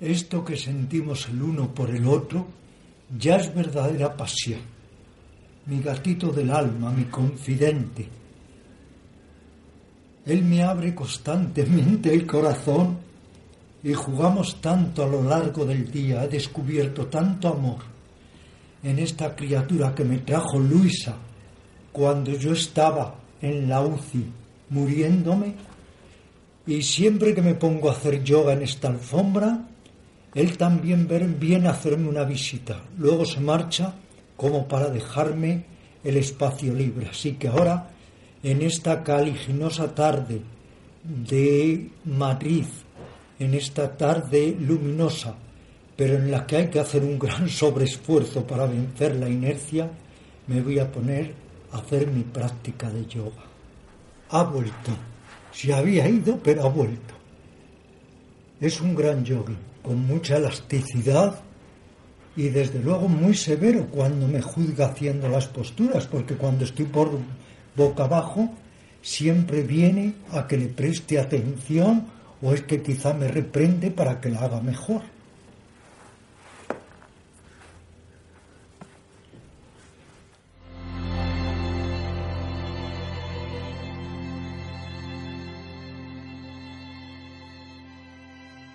Esto que sentimos el uno por el otro ya es verdadera pasión. Mi gatito del alma, mi confidente. Él me abre constantemente el corazón y jugamos tanto a lo largo del día. He descubierto tanto amor en esta criatura que me trajo Luisa cuando yo estaba en la UCI muriéndome y siempre que me pongo a hacer yoga en esta alfombra, él también viene a hacerme una visita. Luego se marcha como para dejarme el espacio libre. Así que ahora, en esta caliginosa tarde de Madrid, en esta tarde luminosa, pero en la que hay que hacer un gran sobreesfuerzo para vencer la inercia, me voy a poner a hacer mi práctica de yoga. Ha vuelto. Se había ido, pero ha vuelto. Es un gran yogi con mucha elasticidad y desde luego muy severo cuando me juzga haciendo las posturas, porque cuando estoy por boca abajo siempre viene a que le preste atención o es que quizá me reprende para que la haga mejor.